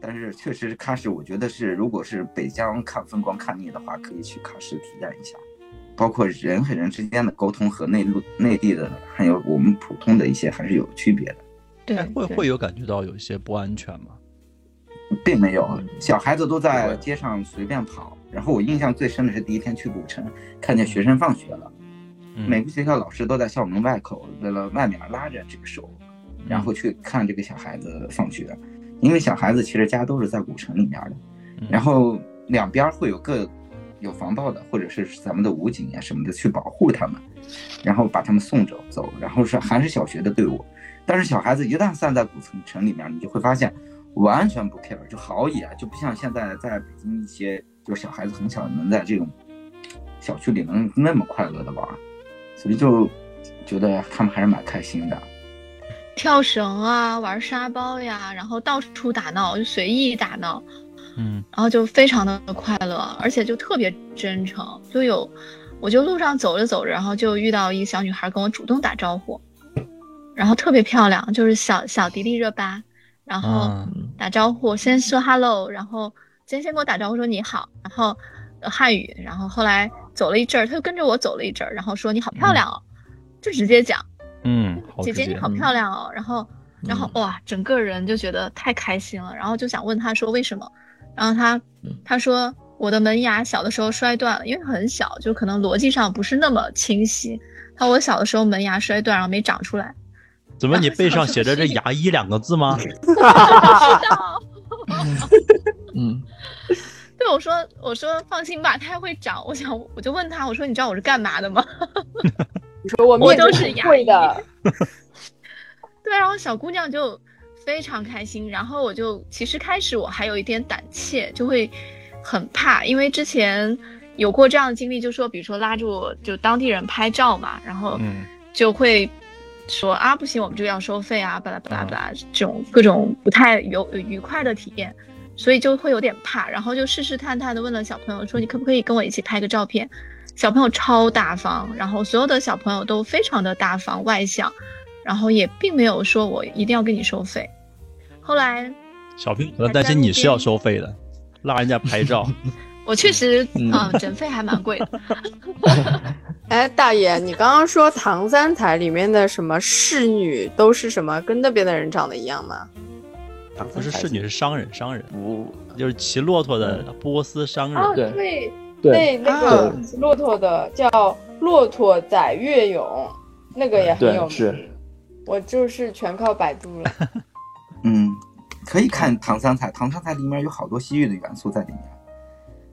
Speaker 2: 但是确实是喀什，我觉得是，如果是北疆看风光看腻的话，可以去喀什体验一下。包括人和人之间的沟通和内陆内地的，还有我们普通的一些还是有区别的。
Speaker 3: 对
Speaker 6: 哎，会会有感觉到有一些不安全吗？
Speaker 2: 并没有，
Speaker 5: 嗯
Speaker 2: 小孩子都在街上随便跑。然后我印象最深的是第一天去古城，看见学生放学了，
Speaker 6: 嗯
Speaker 2: 每个学校老师都在校门外口在了外面拉着这个手，然后去看这个小孩子放学。因为小孩子其实家都是在古城里面的，
Speaker 6: 嗯
Speaker 2: 然后两边会有各有防暴的，或者是咱们的武警啊什么的去保护他们，然后把他们送走走。然后是还是小学的队伍，但是小孩子一旦散在古城城里面，你就会发现完全不 care，就好野，就不像现在在北京一些就是小孩子很小能在这种小区里能那么快乐的玩，所以就觉得他们还是蛮开心的。
Speaker 3: 跳绳啊，玩沙包呀，然后到处打闹，就随意打闹，
Speaker 6: 嗯
Speaker 3: 然后就非常的快乐，而且就特别真诚。就有，我就路上走着走着，然后就遇到一个小女孩跟我主动打招呼，然后特别漂亮，就是小小迪丽热巴，然后
Speaker 6: 啊
Speaker 3: 打招呼，先说 hello，然后先先跟我打招呼说你好，然后呃汉语，然后后来走了一阵儿，她就跟着我走了一阵儿，然后说你好漂亮哦，就直接讲。
Speaker 6: 嗯，
Speaker 3: 姐姐你好漂亮哦，然后然后哇，整个人就觉得太开心了，然后就想问他说为什么，然后他
Speaker 5: 嗯
Speaker 3: 他说我的门牙小的时候摔断了，因为很小，就可能逻辑上不是那么清晰。他说我小的时候门牙摔断，然后没长出来。
Speaker 6: 怎么你背上写着这“牙医”两个字吗？
Speaker 5: 嗯，
Speaker 3: 对我说我说放心吧，它还会长。我想我就问他，我说你知道我是干嘛的吗？
Speaker 1: 你说我
Speaker 3: 我都是牙医 对，然后小姑娘就非常开心，然后我就其实开始我还有一点胆怯，就会很怕，因为之前有过这样的经历，就说比如说拉住就当地人拍照嘛，然后
Speaker 6: 嗯
Speaker 3: 就会说啊不行，我们就要收费啊，巴拉巴拉巴拉这种各种不太有愉快的体验，所以就会有点怕，然后就试试探探的问了小朋友说你可不可以跟我一起拍个照片？小朋友超大方，然后所有的小朋友都非常的大方外向，然后也并没有说我一定要跟你收费。后来
Speaker 6: 小朋友可能担心你是要收费的，拉人家拍照。
Speaker 3: 我确实，
Speaker 5: 嗯
Speaker 3: 嗯，诊费还蛮贵的。
Speaker 1: 哎，大爷，你刚刚说唐三彩里面的什么侍女都是什么？跟那边的人长得一样吗？
Speaker 4: 唐
Speaker 6: 不是侍女，是商人，商人
Speaker 5: 不，
Speaker 6: 就是骑骆驼的波斯商人。
Speaker 1: 啊，
Speaker 5: 对
Speaker 1: 对，
Speaker 5: 对
Speaker 1: 那那个骑骆驼的叫骆驼载月咏，那个也很有名。我就是全靠百度了。
Speaker 2: 嗯，可以看唐三彩，唐三彩里面有好多西域的元素在里面。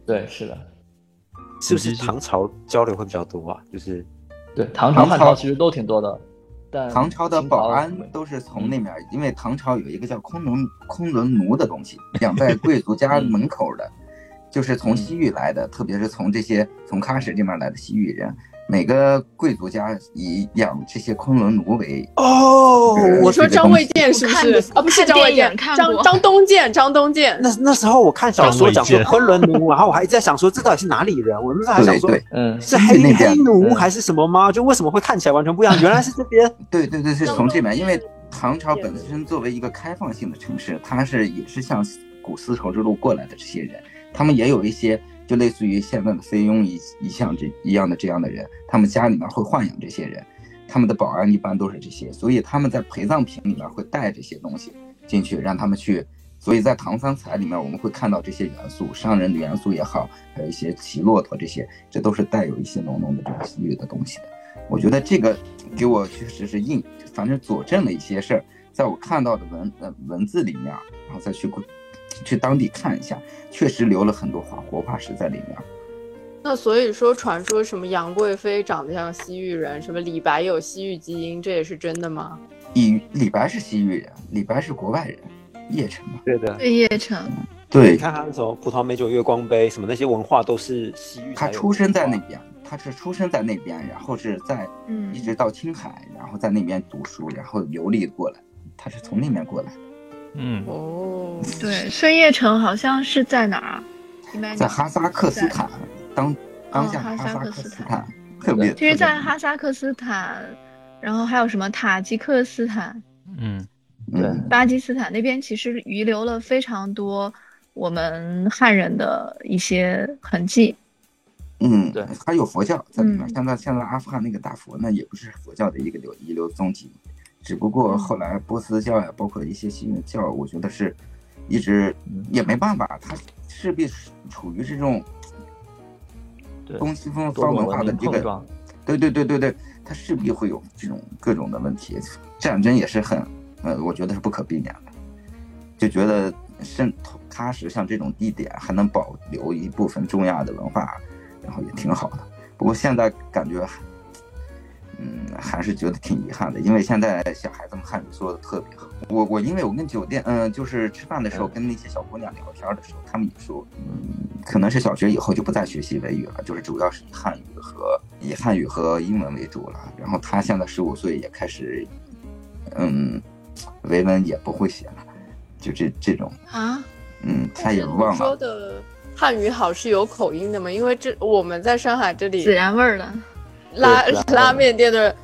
Speaker 5: 对是的，
Speaker 4: 是不是唐朝交流会比较多啊？就是
Speaker 5: 对唐朝其实都挺多的，但
Speaker 2: 唐朝的保安都是从那面，因为唐朝有一个叫昆仑昆仑奴的东西，养在贵族家门口的，就是从西域来的，特别是从这些从喀什这边来的西域人，每个贵族家以养这些昆仑奴为
Speaker 4: 哦，
Speaker 1: 我说张卫健是不是？啊，不是张卫健，张张东健，张东健。
Speaker 4: 那那时候我看小说讲说昆仑奴，然后我还一直在想说这到底是哪里人？我那时候还想说
Speaker 5: 嗯，
Speaker 4: 是黑
Speaker 2: 那边
Speaker 4: 黑奴
Speaker 2: 嗯
Speaker 4: 还是什么吗？就为什么会看起来完全不一样？原来是这边。
Speaker 2: 对对对，是从这边，因为唐朝本身作为一个开放性的城市，它是也是像古丝绸之路过来的这些人，他们也有一些就类似于现在的菲佣一一项这一样的这样的人，他们家里面会豢养这些人，他们的保安一般都是这些，所以他们在陪葬品里面会带这些东西进去，让他们去。所以在唐三彩里面，我们会看到这些元素，商人的元素也好，还有一些骑骆驼这些，这都是带有一些浓浓的这种西域的东西的。我觉得这个给我确实是印，反正佐证了一些事儿，在我看到的文呃文字里面，然后再去去当地看一下，确实留了很多化活化石在里面。
Speaker 1: 那所以说，传说什么杨贵妃长得像西域人，什么李白有西域基因，这也是真的吗？
Speaker 2: 李李白是西域人，李白是国外人，邺城嘛。
Speaker 4: 对的，
Speaker 3: 对邺城，
Speaker 2: 对
Speaker 4: 你，看他那种葡萄美酒月光杯什么那些文化都是西域。
Speaker 2: 他出生在那边，他是出生在那边，然后是在
Speaker 3: 嗯
Speaker 2: 一直到青海，然后在那边读书，然后游历过来，他是从那边过来的，
Speaker 6: 嗯，
Speaker 1: 哦，
Speaker 3: 对，孙邺城好像是在哪儿啊？
Speaker 2: 在哈萨克斯坦当当下
Speaker 3: 哦哈萨
Speaker 2: 克
Speaker 3: 克斯坦
Speaker 2: 特别。
Speaker 3: 其实，在哈萨克斯坦，然后还有什么塔吉克斯坦、
Speaker 6: 嗯，
Speaker 2: 对，
Speaker 3: 巴基斯坦那边，其实遗留了非常多我们汉人的一些痕迹。
Speaker 2: 嗯，
Speaker 5: 对，
Speaker 2: 还有佛教在里面。
Speaker 3: 嗯
Speaker 2: 现在现在阿富汗那个大佛，那也不是佛教的一个留遗留踪迹，只不过后来波斯教呀，包括一些新的教，我觉得是一直也没办法，它势必是处于这种，东西方方文化的这个，对对对对对，它势必会有这种各种的问题，战争也是很，呃，我觉得是不可避免的。就觉得渗透喀什像这种地点还能保留一部分中亚的文化，然后也挺好的。不过现在感觉，嗯，还是觉得挺遗憾的，因为现在小孩子们汉语说的特别好。我我因为我跟酒店，嗯、就是吃饭的时候跟那些小姑娘聊天的时候，她们也说，嗯，可能是小学以后就不再学习维语了，就是主要是以汉语和以汉语和英文为主了。然后她现在十五岁也开始，嗯，维文也不会写了，就这这种，
Speaker 3: 啊，
Speaker 2: 嗯，她也忘
Speaker 1: 你说
Speaker 2: 了。
Speaker 1: 的汉语好是有口音的吗？因为这我们在上海这里
Speaker 3: 孜然味儿的，
Speaker 1: 拉拉面店的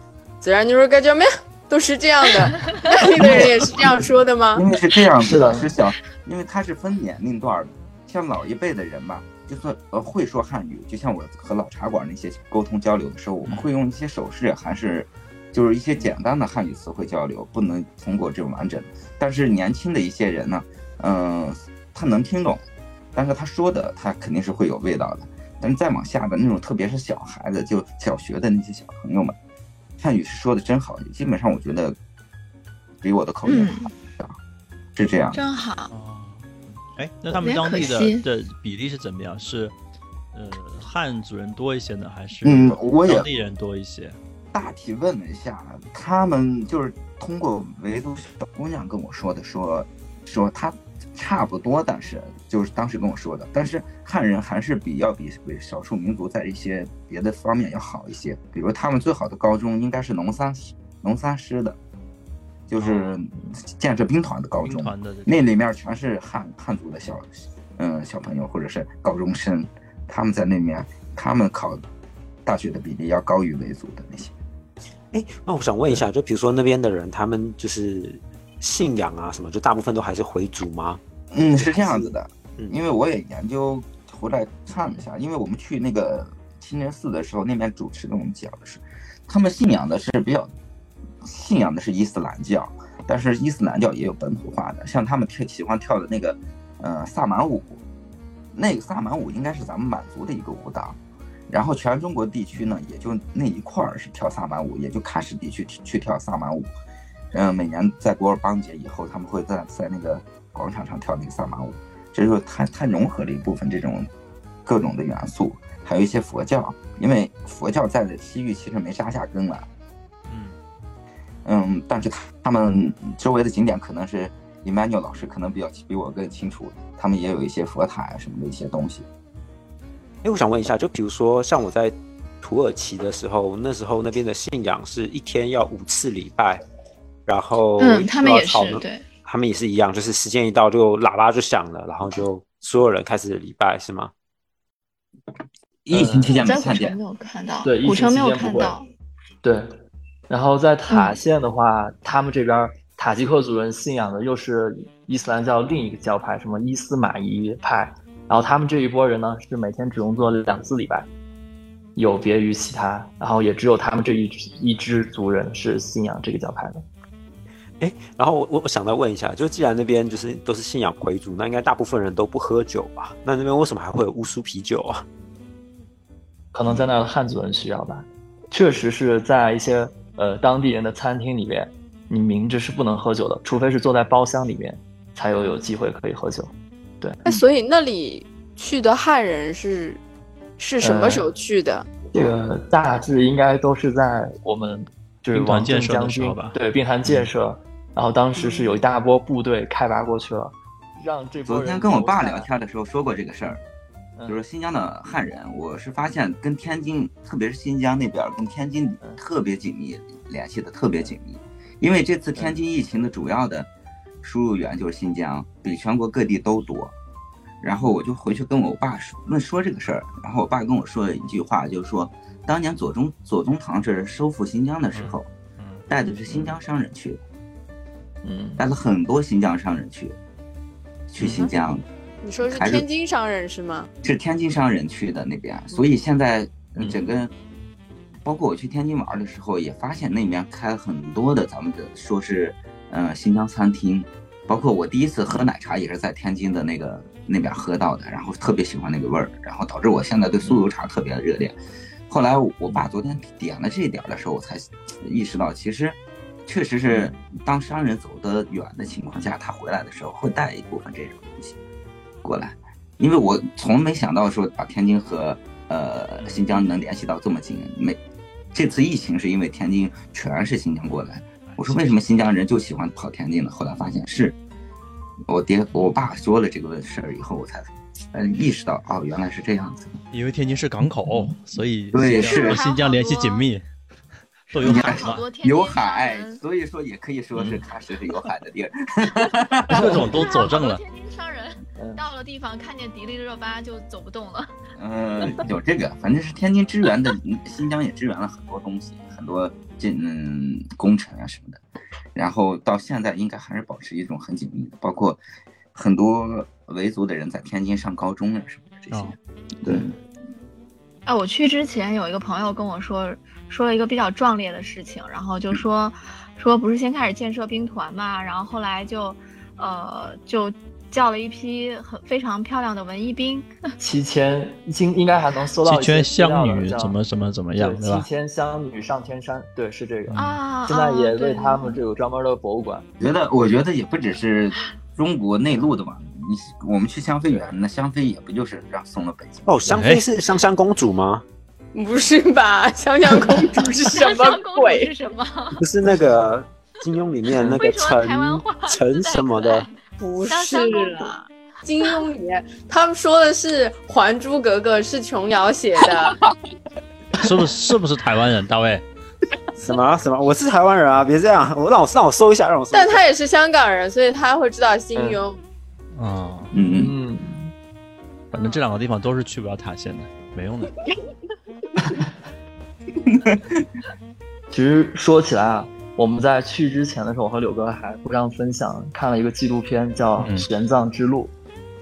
Speaker 1: 孜然牛肉干叫面，都是这样的。那里的人也是这样说的吗？
Speaker 2: 因为是这样子
Speaker 5: 是的
Speaker 2: 是小，因为它是分年龄段的，像老一辈的人吧，就算呃会说汉语，就像我和老茶馆那些沟通交流的时候，我们会用一些手势，还是就是一些简单的汉语词汇交流，不能通过这种完整。但是年轻的一些人呢，嗯、他能听懂，但是他说的他肯定是会有味道的。但是再往下的那种，特别是小孩子，就小学的那些小朋友们，汉语是说的真好，基本上我觉得比我的口音是这样。
Speaker 3: 真好。
Speaker 6: 哦，哎，那他们当地的的比例是怎么样？是呃汉族人多一些呢，还是
Speaker 2: 嗯我也
Speaker 6: 当地人多一些？
Speaker 2: 大体问了一下，他们就是通过维族小姑娘跟我说的，说说他差不多，但是就是当时跟我说的，但是汉人还是比要比比少数民族在一些别的方面要好一些，比如他们最好的高中应该是农三农三师的，就是建设兵团的高中，那里面全是汉汉族的小嗯小朋友或者是高中生，他们在那面他们考大学的比例要高于维族的那些。
Speaker 4: 哎，那我想问一下，就比如说那边的人，他们就是信仰啊什么，就大部分都还是回族吗？
Speaker 2: 嗯，是这样子的，
Speaker 4: 嗯。
Speaker 2: 因为我也研究回来看了一下，因为我们去那个清真寺的时候，那边主持跟我们讲的是，他们信仰的是比较信仰的是伊斯兰教，但是伊斯兰教也有本土化的，像他们跳喜欢跳的那个，呃，萨满舞，那个萨满舞应该是咱们满族的一个舞蹈，然后全中国地区呢，也就那一块儿是跳萨满舞，也就喀什地区去跳萨满舞，嗯，每年在古尔邦节以后，他们会在在那个广场上跳那个萨满舞，这就是它它融合了一部分这种各种的元素，还有一些佛教，因为佛教在西域其实没扎下根了。嗯，但是他们周围的景点可能是 Emmanuel 老师可能比较比我更清楚，他们也有一些佛塔啊什么的一些东西。
Speaker 9: 哎，我想问一下，就比如说像我在土耳其的时候，那时候那边的信仰是一天要五次礼拜，然后
Speaker 3: 嗯，他们也是对，
Speaker 9: 他们也是一样，就是时间一到就喇叭就响了，然后就所有人开始礼拜，是吗？
Speaker 2: 疫情期间
Speaker 3: 没
Speaker 2: 看见，
Speaker 3: 没有看到，
Speaker 5: 对，
Speaker 3: 古城没有看到，
Speaker 5: 对。然后在塔县的话，他们这边塔吉克族人信仰的又是伊斯兰教另一个教派，什么伊斯玛仪派。然后他们这一波人呢，是每天只用做两次礼拜，有别于其他。然后也只有他们这一一支族人是信仰这个教派的。
Speaker 9: 哎，然后我我想再问一下，就既然那边就是都是信仰回族，那应该大部分人都不喝酒吧？那那边为什么还会有乌苏啤酒啊？
Speaker 5: 可能在那的汉族人需要吧。确实是在一些。呃，当地人的餐厅里面，你明知是不能喝酒的，除非是坐在包厢里面，才有有机会可以喝酒。对，
Speaker 1: 那所以那里去的汉人是是什么时候去的？
Speaker 5: 这个大致应该都是在我们就是王
Speaker 6: 建
Speaker 5: 设的时候吧对兵团建设，然后当时是有一大波部队开拔过去了，让这
Speaker 2: 昨天跟我爸聊天的时候说过这个事儿。就是新疆的汉人，我是发现跟天津，特别是新疆那边跟天津特别紧密联系的特别紧密，因为这次天津疫情的主要的输入源就是新疆，比全国各地都多。然后我就回去跟我爸说问说这个事儿，然后我爸跟我说了一句话，就是说当年左宗左宗棠是收复新疆的时候，带的是新疆商人去，
Speaker 5: 嗯，
Speaker 2: 带了很多新疆商人去，去新疆。
Speaker 1: 你说是天津商人是吗？
Speaker 2: 是天津商人去的那边，所以现在整个，包括我去天津玩的时候，也发现那边开了很多的咱们的说是，嗯，新疆餐厅，包括我第一次喝奶茶也是在天津的那个那边喝到的，然后特别喜欢那个味儿，然后导致我现在对酥油茶特别的热恋。后来我爸昨天点了这一点的时候，我才意识到，其实确实是当商人走得远的情况下，他回来的时候会带一部分这种东西。过来，因为我从没想到说把天津和呃新疆能联系到这么近。没，这次疫情是因为天津全是新疆过来。我说为什么新疆人就喜欢跑天津呢？后来发现是我爹我爸说了这个事儿以后，我才嗯意识到哦原来是这样子。
Speaker 6: 因为天津是港口，所以
Speaker 2: 对是
Speaker 6: 和新疆联系紧密，都有海嘛，
Speaker 2: 有海，所以说也可以说是喀什是有海的地儿。
Speaker 6: 各种都佐证了。
Speaker 3: 天津商人。到了地方看见迪丽热巴就走不动了。
Speaker 2: 嗯，有这个，反正是天津支援的，新疆也支援了很多东西，很多进嗯工程啊什么的。然后到现在应该还是保持一种很紧密的，包括很多维族的人在天津上高中啊什么的这些。对。
Speaker 3: 哎，我去之前有一个朋友跟我说说了一个比较壮烈的事情，然后就说说不是先开始建设兵团嘛，然后后来就呃就。叫了一批很非常漂亮的文艺兵，
Speaker 5: 七千应应该还能搜到
Speaker 6: 七千香女怎么怎么怎么样，
Speaker 5: 对吧？七千香女上天山，对，是这个
Speaker 3: 啊。
Speaker 5: 现在也为他们这有专门的博物馆。
Speaker 2: 觉得我觉得也不只是中国内陆的吧，你我们去香妃园，那香妃也不就是让送了北京？
Speaker 9: 哦，香妃是香香公主吗？
Speaker 1: 不是吧？香香公主是什么鬼？
Speaker 3: 是什么？
Speaker 9: 不是那个金庸里面那个 陈 陈什么的。
Speaker 1: 不是啦，金庸里面他们说的是《还珠格格》是琼瑶写的，
Speaker 6: 是不是？是不是台湾人？大卫？
Speaker 9: 什么什么？我是台湾人啊！别这样，我让我让我搜一下，让我搜。
Speaker 1: 但他也是香港人，所以他会知道金庸。
Speaker 6: 啊，
Speaker 2: 嗯嗯，
Speaker 6: 反正这两个地方都是去不了塔县的，没用的。
Speaker 5: 其实说起来啊。我们在去之前的时候，我和柳哥还互相分享看了一个纪录片，叫《玄奘之路》。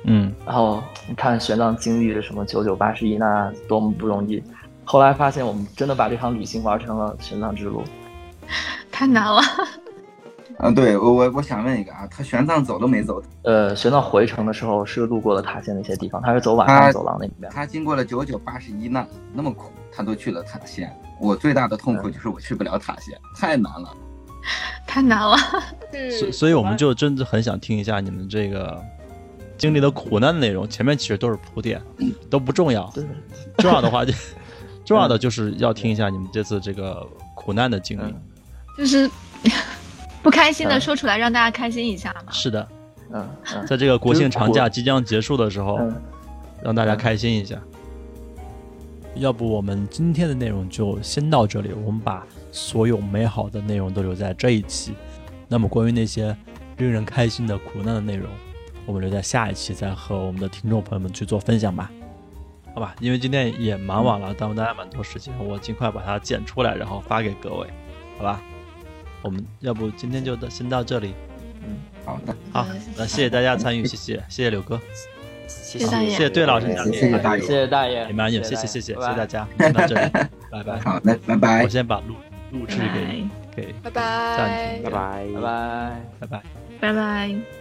Speaker 6: 嗯，
Speaker 5: 然后你看玄奘经历了什么九九八十一，难多么不容易。后来发现，我们真的把这场旅行玩成了玄奘之路，
Speaker 3: 太难了。
Speaker 2: 啊，对我我我想问一个啊，他玄奘走都没走，
Speaker 5: 呃，玄奘回城的时候是路过了塔县的一些地方，他是走晚上走廊那里面。
Speaker 2: 他经过了九九八十一难，那么苦，他都去了塔县。我最大的痛苦就是我去不了塔县，太难了，
Speaker 3: 太难了。
Speaker 6: 所所以，我们就真的很想听一下你们这个经历的苦难的内容。前面其实都是铺垫，都不重要。重要的话就 重要的就是要听一下你们这次这个苦难的经历。
Speaker 3: 就是不开心的说出来，让大家开心一下嘛。
Speaker 6: 是的，
Speaker 5: 嗯，
Speaker 6: 在这个国庆长假即将结束的时候，让大家开心一下。要不我们今天的内容就先到这里，我们把所有美好的内容都留在这一期。那么关于那些令人开心的苦难的内容，我们留在下一期再和我们的听众朋友们去做分享吧。好吧，因为今天也蛮晚了，耽误大家蛮多时间，我尽快把它剪出来，然后发给各位，好吧？我们要不今天就到先到这里。
Speaker 2: 嗯，好的，
Speaker 6: 好，那谢谢大家参与，谢谢，谢谢柳哥。
Speaker 3: 谢谢大爷，
Speaker 6: 谢谢对老师，
Speaker 2: 谢谢大爷，
Speaker 5: 谢谢大爷，
Speaker 6: 你们有，谢谢谢谢谢谢大家，到这里，拜拜，
Speaker 2: 好那，拜拜，
Speaker 6: 我先把录录制给给
Speaker 1: 拜拜，
Speaker 9: 拜拜，
Speaker 5: 拜拜，
Speaker 6: 拜拜，
Speaker 3: 拜拜。